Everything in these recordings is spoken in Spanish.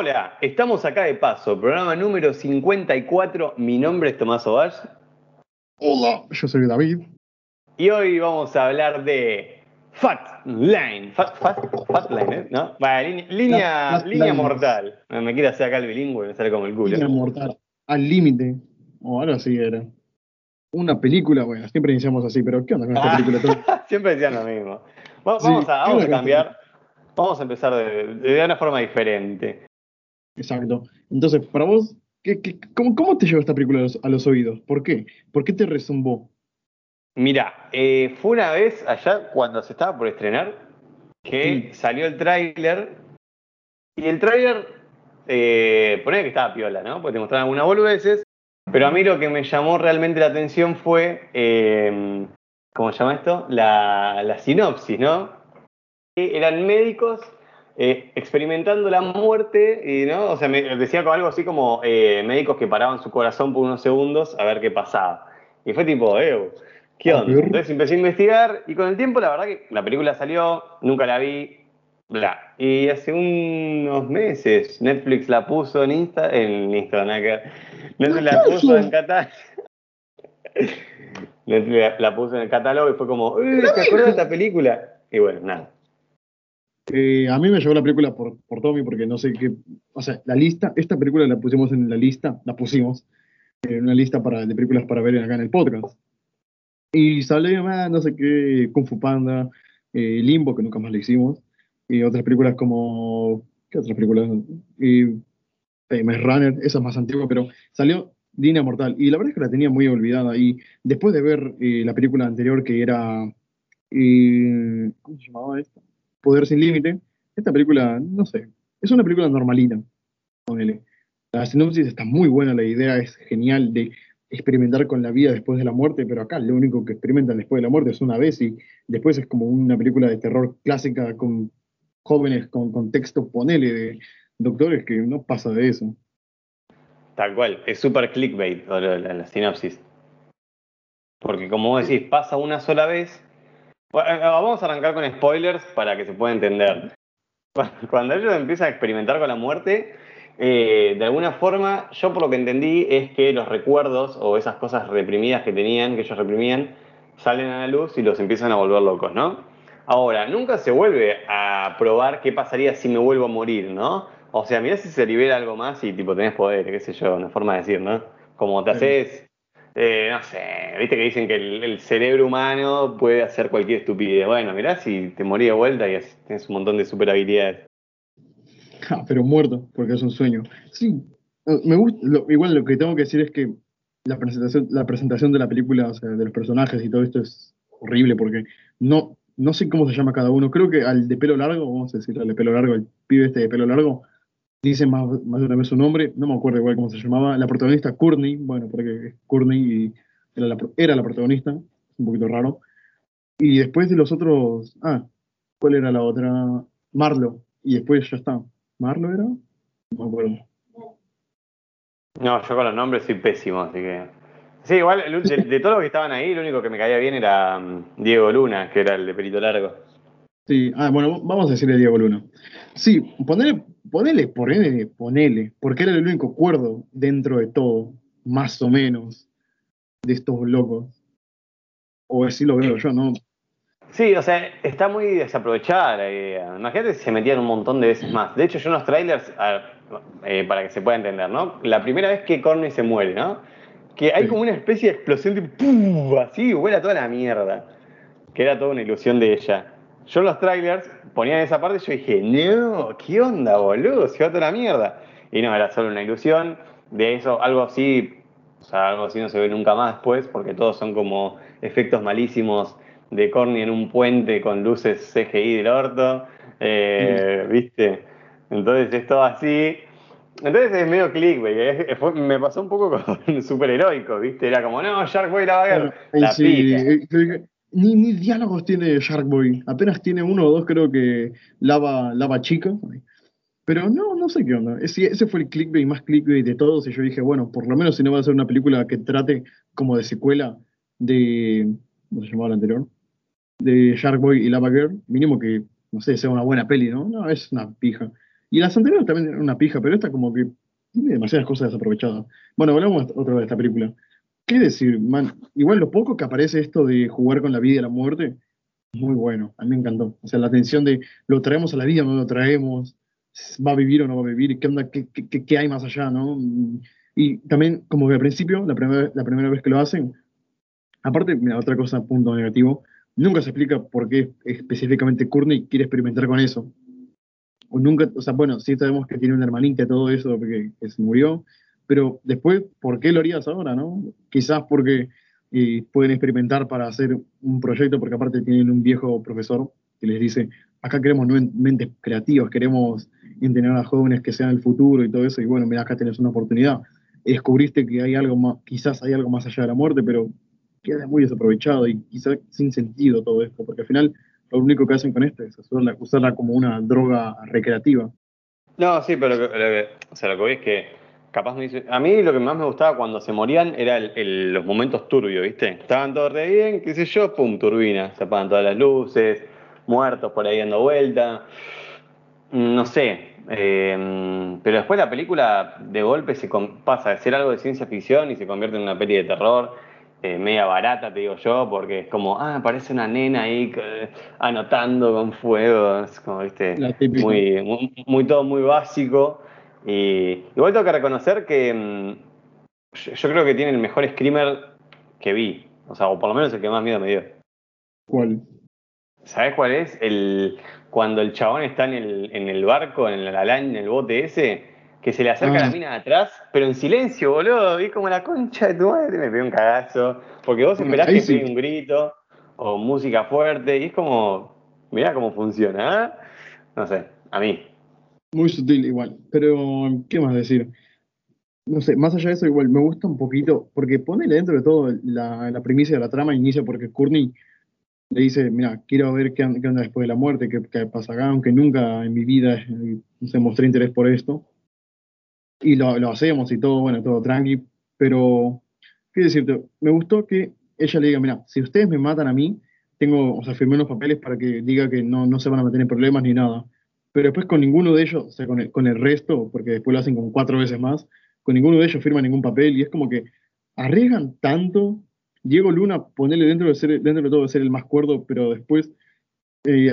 Hola, estamos acá de paso, programa número 54. Mi nombre es Tomás Ovalle. Hola, yo soy David. Y hoy vamos a hablar de Fat Line. Fat, fat, fat Line, ¿eh? ¿no? Vale, línea, Fat línea mortal. Me quiere hacer acá el bilingüe, me sale como el culo. Línea mortal. Al límite. O algo así era. Una película, bueno, siempre iniciamos así, pero ¿qué onda con esta Ah. película? Siempre decían lo mismo. Sí, Vamos, a, vamos a ¿qué cambiar. Vamos a empezar de, de una forma diferente. Exacto. Entonces, para vos, ¿qué, qué- cómo, cómo te llegó esta película a los, a los oídos? ¿Por qué? ¿Por qué te resumbó? Mira, eh, fue una vez allá cuando se estaba por estrenar que salió el tráiler y el tráiler eh, ponía que estaba piola, ¿no? Porque te mostraban algunas boludeces, pero a mí lo que me llamó realmente la atención fue, eh, ¿cómo se llama esto? La, la sinopsis, ¿no? Que eran médicos eh, experimentando la muerte, y, ¿no? O sea, me decía algo así como eh, médicos que paraban su corazón por unos segundos a ver qué pasaba. Y fue tipo, eh, ¿qué A onda? Entonces empecé a investigar y con el tiempo la verdad que la película salió, nunca la vi, bla. Y hace unos meses Netflix la puso en Insta, en ver. Netflix la puso en catálogo. Netflix la- la puso en el catálogo y fue como, "Eh, ¿te acuerdas de esta película? Y bueno, nada. Eh, a mí me llegó la película por, por Tommy, porque no sé qué. O sea, la lista, esta película la pusimos en la lista, la pusimos en una lista para, de películas para ver acá en el podcast. Y salió más, no sé qué, Kung Fu Panda, eh, Limbo, que nunca más le hicimos, y otras películas como. ¿Qué otras películas? Y, eh, Maze Runner, esa es más antigua, pero salió Línea Mortal. Y la verdad es que la tenía muy olvidada. Y después de ver eh, la película anterior que era. eh, ¿Cómo se llamaba esta? Poder sin límite. Esta película, no sé, es una película normalita. La sinopsis está muy buena, la idea es genial de experimentar con la vida después de la muerte, pero acá lo único que experimentan después de la muerte es una vez y después es como una película de terror clásica con jóvenes con contexto, ponele, de doctores que no pasa de eso. Tal cual, es súper clickbait la, la- la sinopsis. Porque como vos decís, pasa una sola vez. Bueno, eh, Vamos a arrancar con spoilers para que se pueda entender. Cuando ellos empiezan a experimentar con la muerte, eh, de alguna forma, yo por lo que entendí es que los recuerdos o esas cosas reprimidas que tenían, que ellos reprimían, salen a la luz y los empiezan a volver locos, ¿no? Ahora, nunca se vuelve a probar qué pasaría si me vuelvo a morir, ¿no? O sea, mirá si se libera algo más y tipo tenés poder, qué sé yo, una forma de decir, ¿no? Como te haces, eh, no sé, viste que dicen que el, cerebro humano puede hacer cualquier estupidez. Bueno, mirá si te morí de vuelta y es- tienes un montón de super habilidades. Ah, pero muerto, porque es un sueño. Sí, eh, me gusta, lo- igual lo que tengo que decir es que la presentación, la presentación de la película, o sea, de los personajes y todo esto es horrible porque no, no sé cómo se llama cada uno. Creo que al de pelo largo, vamos a decir al de pelo largo, el pibe este de pelo largo, dice más, más de una vez su nombre, no me acuerdo igual cómo se llamaba. La protagonista Courtney, bueno, porque es Courtney y era la, protagonista, es un poquito raro. Y después de los otros, ah, ¿cuál era la otra? Marlo, y después ya está. ¿Marlo era? No me acuerdo. No, yo con los nombres soy pésimo, así que. Sí, igual de, de todos los que estaban ahí, lo único que me caía bien era mm, Diego Luna, que era el de pelito largo. Sí, ah, bueno, vamos a decirle Diego Luna. Sí, ponele, ponele, ponele, ponele, porque era el único cuerdo dentro de todo, más o menos, de estos locos. O así lo veo yo, ¿no? Sí, o sea, está muy desaprovechada la idea. Imagínate si se metían un montón de veces más. De hecho, yo en los trailers, a eh, para que se pueda entender, ¿no? La primera vez que Corny se muere, ¿no? Que hay como una especie de explosión tipo ¡pum! así, vuela toda la mierda. Que era toda una ilusión de ella. Yo en los trailers ponían esa parte y yo dije, no, ¿qué onda, boludo? Se va toda la mierda. Y no, era solo una ilusión. De eso, algo así, o sea, algo así no se ve nunca más después, porque todos son como efectos malísimos de Corny en un puente con luces CGI del orto. eh, ¿Viste? Entonces es todo así. Entonces es medio clickbait. eh, fue- me pasó un poco con superheroico, ¿viste? Era como, no, Sharkboy la va a ver. Sí, que- ni, ni diálogos tiene Sharkboy. Apenas tiene uno o dos, creo que lava, lava chica. Pero no, no sé qué onda. Ese, ese fue el clickbait más clickbait de todos. Y yo dije, bueno, por lo menos si no va a ser una película que trate como de secuela de. ¿Cómo se llamaba la anterior? De Sharkboy y Lava Girl. Mínimo que, no sé, sea una buena peli, ¿no? No, es una pija. Y las anteriores también eran una pija, pero esta como que tiene demasiadas cosas desaprovechadas. Bueno, hablamos otra vez de esta película. ¿Qué decir, man? Igual lo poco que aparece esto de jugar con la vida y la muerte, muy bueno. A mí me encantó. O sea, la tensión de lo traemos a la vida, no lo traemos, va a vivir o no va a vivir, qué onda, qué, qué, qué hay más allá, ¿no? Y también, como que al principio, la primera, la primera vez que lo hacen, aparte, mira, otra cosa, punto negativo, nunca se explica por qué específicamente Courtney quiere experimentar con eso. O nunca, o sea, bueno, sí sabemos que tiene una hermanita y todo eso, que, que se murió, pero después, ¿por qué lo harías ahora, no? Quizás porque eh, pueden experimentar para hacer un proyecto, porque aparte tienen un viejo profesor que les dice, acá queremos mentes creativas, queremos entrenar a jóvenes que sean el futuro y todo eso, y bueno, mira, acá tenés una oportunidad. descubriste que hay algo más, quizás hay algo más allá de la muerte, pero queda muy desaprovechado y quizás sin sentido todo esto, porque al final lo único que hacen con esto es usarla, como una droga recreativa. No, sí, pero lo que, o sea, lo que voy es que capaz me dice, a mí lo que más me gustaba cuando se morían era los momentos turbios, ¿viste? Estaban todos re bien, qué sé yo, pum, turbina, se apagan todas las luces, muertos por ahí dando vuelta, no sé, eh, pero después la película de golpe se pasa de ser algo de ciencia ficción y se convierte en una peli de terror. Eh, media barata, te digo yo, porque es como, ah, parece una nena ahí anotando con fuego, es como, viste, muy, muy, todo muy básico. Y igual tengo que reconocer que mm, yo, creo que tiene el mejor screamer que vi, o sea, o por lo menos el que más miedo me dio. ¿Cuál? ¿Sabes cuál es? El, cuando el chabón está en el, en el barco, en la en el bote ese, que se le acerca la ah. mina de atrás, pero en silencio, boludo. Y como la concha de tu madre, me pegó un cagazo. Porque vos esperás que pegue un grito o música fuerte, y es como, mirá cómo funciona, ¿eh? No sé, a mí. Muy sutil igual, pero ¿qué más decir? No sé, más allá de eso, igual me gusta un poquito, porque ponele dentro de todo la, la primicia de la trama, inicia porque Courtney le dice, mira, quiero ver qué, qué onda después de la muerte, qué, qué, pasa acá, aunque nunca en mi vida eh, se mostré interés por esto. Y lo, lo, hacemos y todo, bueno, todo tranqui, pero, ¿qué decirte? Me gustó que ella le diga, mira, si ustedes me matan a mí, tengo, o sea, firmé unos papeles para que diga que no, no se van a meter en problemas ni nada. Pero después con ninguno de ellos, o sea, con el, con el resto, porque después lo hacen como cuatro veces más, con ninguno de ellos firma ningún papel y es como que arriesgan tanto. Diego Luna, ponerle dentro de, ser, dentro de todo de ser el más cuerdo, pero después eh,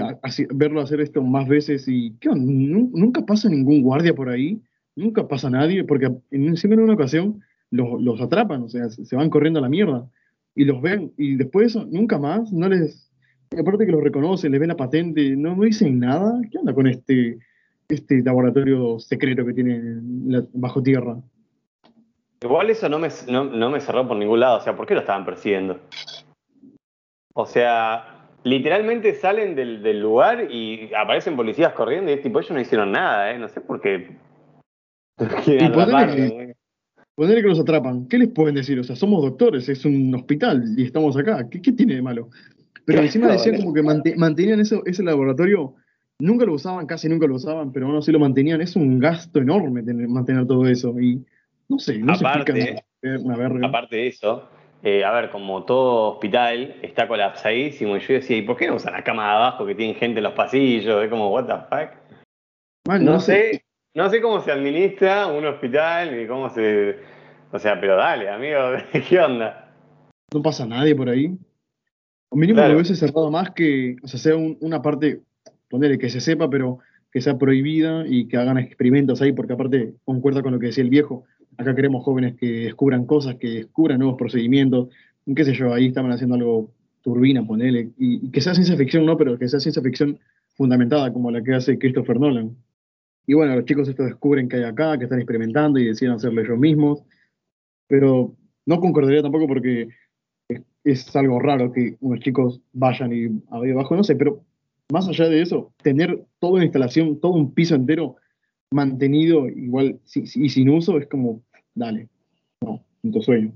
verlo hacer esto más veces y ¿qué nunca pasa ningún guardia por ahí, nunca pasa nadie, porque siempre en una ocasión los, los, atrapan, o sea, se van corriendo a la mierda y los ven y después eso, nunca más, no les, aparte que los reconocen, les ven la patente, no, no dicen nada, ¿qué onda con este, este laboratorio secreto que tienen bajo tierra? Igual eso no me, no, me cerró por ningún lado. O sea, ¿por qué lo estaban persiguiendo? O sea, literalmente salen del, lugar y aparecen policías corriendo y es tipo, ellos no hicieron nada, ¿eh? No sé por qué. Y ponerle que, que los atrapan. ¿Qué les pueden decir? O sea, somos doctores, es un hospital y estamos acá. ¿Qué, tiene de malo? Pero encima decían como que mantenían eso, ese laboratorio, nunca lo usaban, casi nunca lo usaban, pero bueno, sí lo mantenían. Es un gasto enorme tener, mantener todo eso. Y no sé, no aparte, Aparte de eso, eh, a ver, como todo hospital está colapsadísimo, y yo decía, ¿y por qué no usan la cama de abajo que tienen gente en los pasillos? Es como, ¿what the fuck? no, sé, no sé cómo se administra un hospital y cómo se. O sea, pero dale, amigo, ¿qué onda? No pasa nadie por ahí. O mínimo lo hubiese cerrado más que, o sea, sea una parte, ponerle que se sepa, pero que sea prohibida y que hagan experimentos ahí, porque aparte concuerda con lo que decía el viejo Acá queremos jóvenes que descubran cosas, que descubran nuevos procedimientos, qué sé yo, ahí estaban haciendo algo turbina, ponele, y, que sea ciencia ficción, no, pero que sea ciencia ficción fundamentada como la que hace Christopher Nolan. Y bueno, los chicos estos descubren que hay acá, que están experimentando y deciden hacerlo ellos mismos, pero no concordaría tampoco porque es, algo raro que unos chicos vayan y abajo, no sé, pero más allá de eso, tener toda una instalación, todo un piso entero mantenido igual y sin uso es como, dale, no, en tu sueño.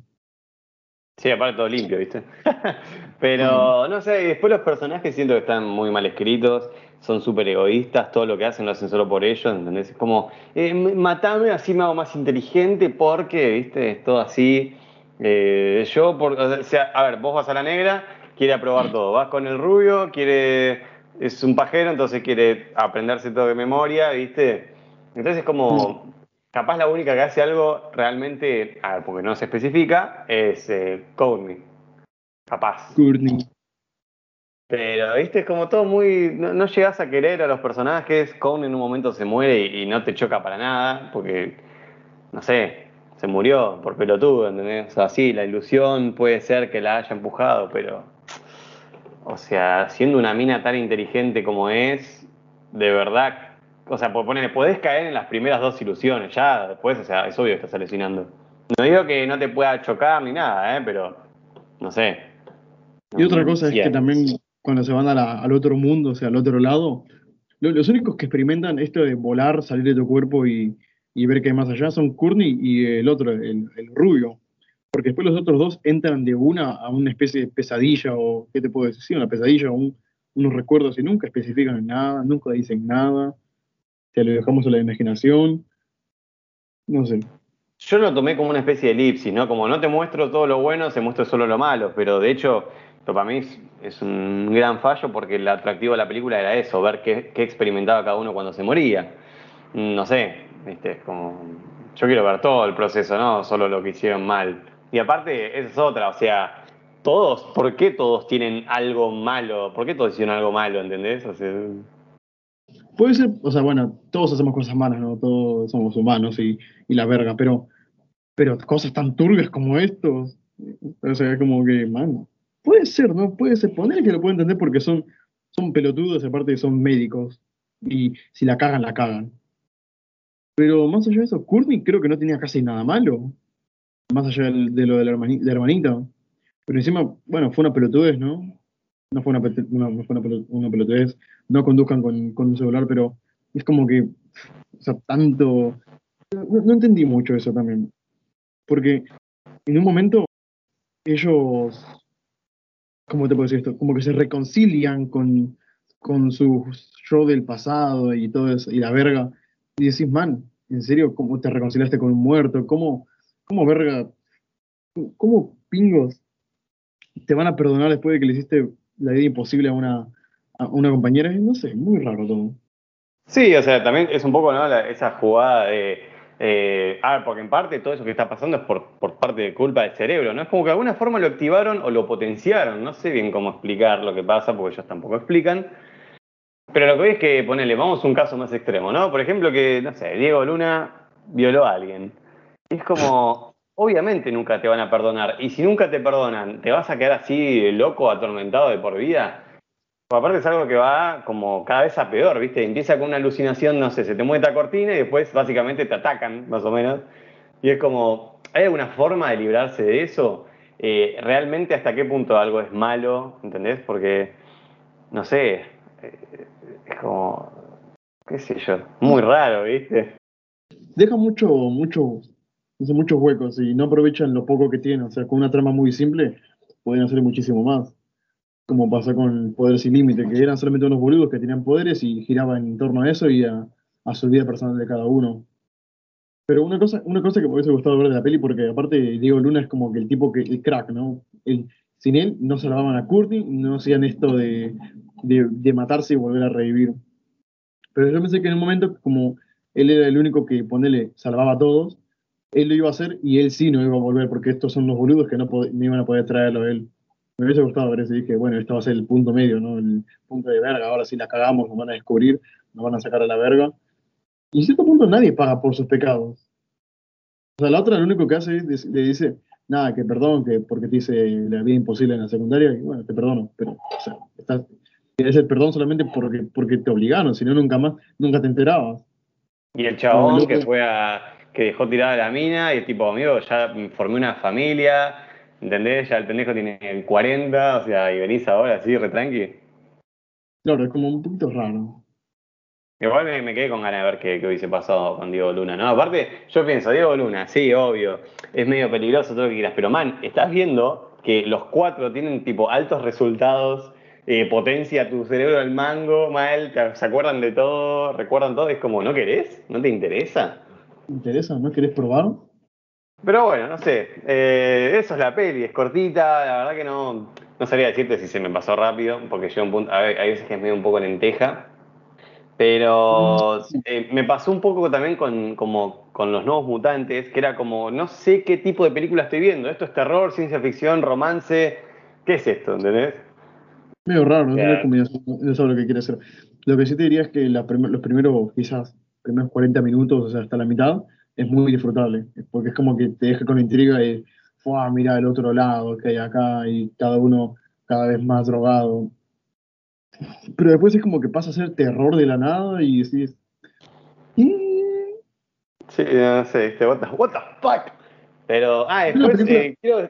Sí, aparte todo limpio, ¿viste? Pero no sé, después los personajes siento que están muy mal escritos, son súper egoístas, todo lo que hacen lo hacen solo por ellos, ¿entendés? Es como, eh, matame, así me hago más inteligente porque, ¿viste? Es todo así. Eh, yo, por, o sea, a ver, vos vas a la negra, quiere aprobar todo, vas con el rubio, quiere, es un pajero, entonces quiere aprenderse todo de memoria, ¿viste? Entonces es como, capaz la única que hace algo realmente, a ver, porque no se especifica, es eh, Courtney. Capaz. Courtney. Pero, viste, es como todo muy. No, no llegas a querer a los personajes. Courtney en un momento se muere y, y no te choca para nada, porque, no sé, se murió por pelotudo, ¿entendés? O sea, sí, la ilusión puede ser que la haya empujado, pero. O sea, siendo una mina tan inteligente como es, de verdad. O sea, por ponerle, podés caer en las primeras dos ilusiones, ya después, o sea, es obvio que estás alucinando. No digo que no te pueda chocar ni nada, ¿eh? Pero, no sé. Y otra cosa es que también cuando se van a la- al otro mundo, o sea, al otro lado, lo- los únicos que experimentan esto de volar, salir de tu cuerpo y, y ver hay más allá son Courtney y el otro, el, rubio. Porque después los otros dos entran de una a una especie de pesadilla o, ¿qué te puedo decir? Una pesadilla o un- unos recuerdos y nunca especifican nada, nunca dicen nada. Te lo dejamos a la imaginación. No sé. Yo lo tomé como una especie de elipsis, ¿no? Como no te muestro todo lo bueno, se muestra solo lo malo, pero de hecho, para mí es, un gran fallo porque el atractivo de la película era eso, ver qué experimentaba cada uno cuando se moría. No sé, ¿viste? Como. Yo quiero ver todo el proceso, ¿no? Solo lo que hicieron mal. Y aparte, esa es otra, o sea, todos, ¿por qué todos tienen algo malo? ¿Por qué todos hicieron algo malo, ¿entendés? O sea, Puede ser, o sea, bueno, todos hacemos cosas malas, ¿no? Todos somos humanos y, y la verga, pero, pero cosas tan turbias como estos, o sea, como que, mano, puede ser, ¿no? Puede ser, poner que lo puedo entender porque son, son pelotudos, aparte que son médicos, y si la cagan, la cagan. Pero más allá de eso, Courtney creo que no tenía casi nada malo, más allá de lo de la, hermanita. Pero encima, bueno, fue una pelotudez, ¿no? No fue una, no fue una, pelo- una pelotudez, no conduzcan con, con un celular, pero es como que, o sea, tanto... No, no entendí mucho eso también. Porque en un momento ellos, ¿cómo te puedo decir esto? Como que se reconcilian con, con su yo del pasado y todo eso, y la verga. Y decís, man, ¿en serio cómo te reconciliaste con un muerto? ¿Cómo, cómo verga? ¿Cómo pingos te van a perdonar después de que le hiciste la vida imposible a una, a una compañera? No sé, muy raro todo. Sí, o sea, también es un poco ¿no? Esa jugada de. eh, a ver, porque en parte todo eso que está pasando es por, por parte de culpa del cerebro, ¿no? Es como que de alguna forma lo activaron o lo potenciaron. No sé bien cómo explicar lo que pasa, porque ellos tampoco explican. Pero lo que voy es que, ponele, vamos a un caso más extremo, ¿no? Por ejemplo, que, no sé, Diego Luna violó a alguien. Es como, obviamente nunca te van a perdonar. Y si nunca te perdonan, ¿te vas a quedar así loco, atormentado de por vida? Pues aparte es algo que va como cada vez a peor, ¿viste? Empieza con una alucinación, no sé, se te mueve esta cortina y después básicamente te atacan, más o menos. Y es como, ¿hay alguna forma de librarse de eso? Eh, ¿Realmente hasta qué punto algo es malo? ¿Entendés? Porque, no sé, es como, qué sé yo, muy raro, ¿viste? deja mucho, mucho, muchos huecos y no aprovechan lo poco que tienen. O sea, con una trama muy simple pueden hacer muchísimo más. Como pasa con Poder Sin Límite, que eran solamente unos boludos que tenían poderes y giraban en torno a eso y a, su vida personal de cada uno. Pero una cosa, una cosa que me hubiese gustado ver de la peli, porque aparte Diego Luna es como que el tipo que, el crack, ¿no? Sin él no salvaban a Courtney, no hacían esto de, de, de matarse y volver a revivir. Pero yo pensé que en un momento, como él era el único que, ponele, salvaba a todos, él lo iba a hacer y él sí no iba a volver, porque estos son los boludos que no, no iban a poder traerlo a él. Me hubiese gustado ver eso y dije, bueno, esto va a ser el punto medio, ¿no? El punto de verga, ahora sí la cagamos, nos van a descubrir, nos van a sacar a la verga. Y en cierto punto nadie paga por sus pecados. O sea, la otra lo único que hace es, le dice, nada, que perdón, que porque te hice la vida imposible en la secundaria, y bueno, te perdono, pero, o sea, estás, tienes el perdón solamente porque, porque te obligaron, si no nunca más, nunca te enterabas. Y el chabón que fue a, que dejó tirada la mina y tipo, amigo, ya formé una familia, ¿entendés? Ya el pendejo tiene 40, o sea, y venís ahora así, retranqui. Claro, es como un poquito raro. Igual me, me quedé con ganas de ver qué, qué hubiese pasado con Diego Luna, ¿no? Aparte, yo pienso, Diego Luna, sí, obvio, es medio peligroso todo lo que quieras, pero man, estás viendo que los cuatro tienen tipo altos resultados, eh, potencia tu cerebro al mango, mal, se acuerdan de todo, recuerdan todo, es como, ¿no querés? ¿No te interesa? ¿Te interesa? ¿No querés probar? Pero bueno, no sé, eh, eso es la peli, es cortita, la verdad que no, no sabría decirte si se me pasó rápido, porque llega un punto, a ver, hay veces que es medio un poco lenteja, Pero eh, me pasó un poco también con, como, con los nuevos mutantes, que era como, no sé qué tipo de película estoy viendo. ¿Esto es terror, ciencia ficción, romance? ¿Qué es esto? ¿Entendés? Medio raro, no sé no sé lo que quiere hacer. Lo que sí te diría es que los primeros, quizás, primeros 40 minutos, o sea, hasta la mitad, es muy disfrutable. Porque es como que te deja con intriga y, ¡fua! Mira el otro lado que hay acá y cada uno cada vez más drogado. Pero después es como que pasa a ser terror de la nada y decís. Sí, no sé, what, the, what the fuck. Pero, ah, después eh, quiero.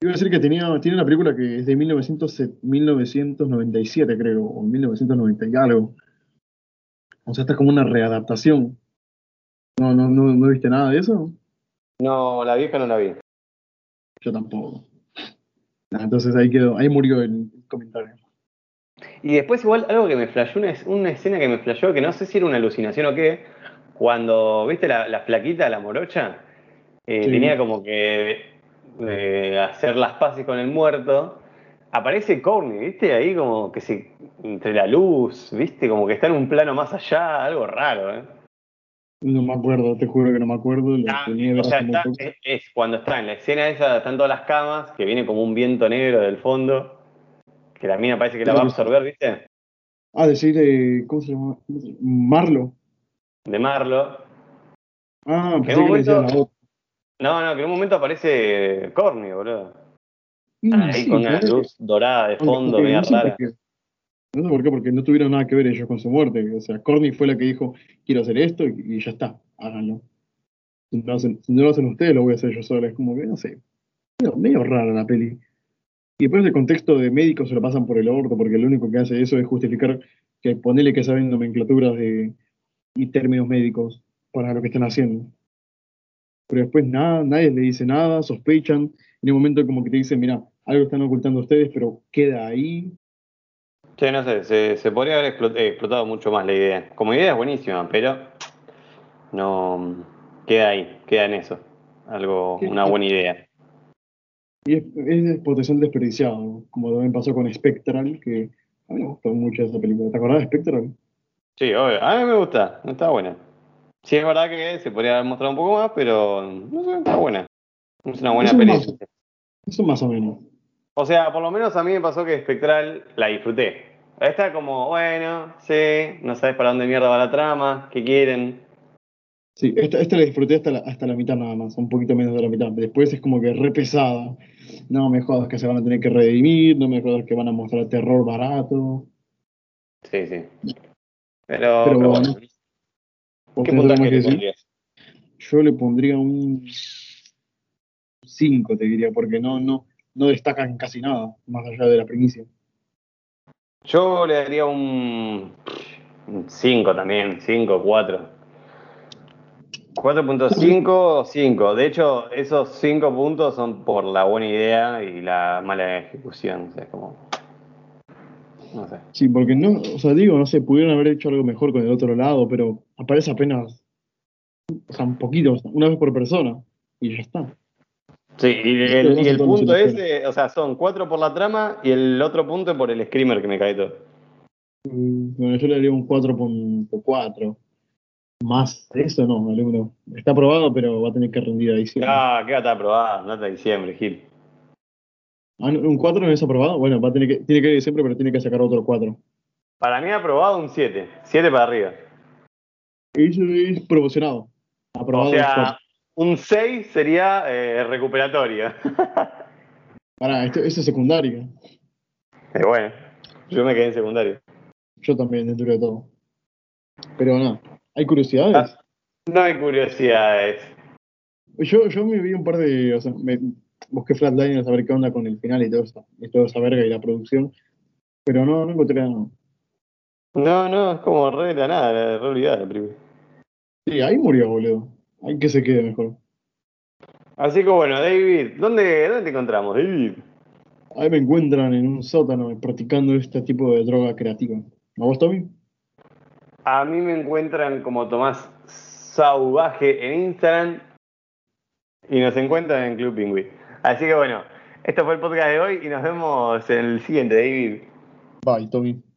Quiero decir que tenía, tiene una película que es de 1997, creo, o 1990 y algo. O sea, esta es como una readaptación. ¿No, no, no, no viste nada de eso? No, la vieja no la vi. Yo tampoco. entonces ahí quedó, ahí murió el comentario. Y después igual algo que me flashó, una, una escena que me flashó, que no sé si era una alucinación o qué, cuando, ¿viste la, la flaquita, la morocha? Eh, tenía como que eh, hacer las paces con el muerto, aparece Corny, ¿viste? Ahí como que se. entre la luz, ¿viste? Como que está en un plano más allá, algo raro, ¿eh? No me acuerdo, te juro que no me acuerdo. Ah, o sea, es, cuando está en la escena esa, están todas las camas, que viene como un viento negro del fondo, que la mina parece que la va a absorber, ¿viste? Ah, decir, eh, ¿cómo se llama? Marlo. De Marlo. Ah, pensé que, decía la otra. No, no, que en un momento aparece Corny, boludo. Ahí con una luz dorada de fondo, media rara. No sé por qué, porque no tuvieron nada que ver ellos con su muerte. O sea, Corny fue la que dijo, quiero hacer esto y, ya está, háganlo. Si no, lo hacen, si no lo hacen ustedes, lo voy a hacer yo sola. Es como que, no sé, medio, rara la peli. Y después el contexto de médicos se lo pasan por el orto, porque lo único que hace eso es justificar que ponerle que saben nomenclaturas de, y términos médicos para lo que están haciendo pero después nada, nadie le dice nada, sospechan, en un momento como que te dicen, mira, algo están ocultando ustedes, pero queda ahí. Sí, no sé, se, podría haber eh, explotado mucho más la idea. Como idea es buenísima, pero no queda ahí, queda en eso. Algo, una buena idea. Y es, es potencial desperdiciado, como también pasó con Spectral, que a mí me gustó mucho esa película. ¿Te acordás de Spectral? Sí, obvio. A mí me gusta, está buena. Sí, es verdad que se podría haber mostrado un poco más, pero no sé, está buena. Es una buena película. Eso más o menos. O sea, por lo menos a mí me pasó que Spectral la disfruté. Está como, bueno, sí, no sabes para dónde mierda va la trama, qué quieren. Sí, esta, esta la disfruté hasta la, hasta la mitad nada más, un poquito menos de la mitad. Después es como que re pesada. No me jodas que se van a tener que redimir, no me jodas que van a mostrar terror barato. Sí, sí. Pero, pero, bueno. ¿Qué puntaje le pondrías? Yo le pondría un 5, te diría, porque no, no, no destacan casi nada, más allá de la primicia. Yo le daría un 5 también, 5, 4. 4.5, 5. De hecho, esos 5 puntos son por la buena idea y la mala ejecución. O sea, como... No sé. Sí, porque no, o sea, digo, no sé, pudieron haber hecho algo mejor con el otro lado, pero aparece apenas, o sea, un poquito, una vez por persona, y ya está. Sí, y el, y el punto ese, o sea, son cuatro por la trama y el otro punto es por el screamer que me cae todo. Mm, bueno, yo le daría un 4.4. Más eso no, alumno. Está aprobado, pero va a tener que rendir a diciembre. Ah, que va a estar aprobado, no hasta diciembre, Gil. Ah, ¿Un 4 no es aprobado? Bueno, va a tener que, tiene que ir diciembre, pero tiene que sacar otro 4. Para mí aprobado un 7. 7 para arriba. Eso es promocionado. Aprobado o sea, un 6 sería eh, recuperatorio. Pará, esto, es secundario. Eh, bueno, yo me quedé en secundario. Yo también, dentro de todo. Pero no, ¿hay curiosidades? Ah, no hay curiosidades. Yo, yo me vi un par de. O sea, me busqué Flatliners a ver qué onda con el final y todo eso, y toda esa verga y la producción. Pero no, no encontré nada. No, no, es como re la nada, la realidad la primera. Sí, ahí murió, boludo. Hay que se quede mejor. Así que bueno, David, ¿dónde, dónde te encontramos, David? Ahí me encuentran en un sótano practicando este tipo de droga creativa. ¿A vos, Tommy? A mí me encuentran como Tomás Sauvaje en Instagram y nos encuentran en Club Pingüí. Así que bueno, esto fue el podcast de hoy y nos vemos en el siguiente, David. Bye, Tommy.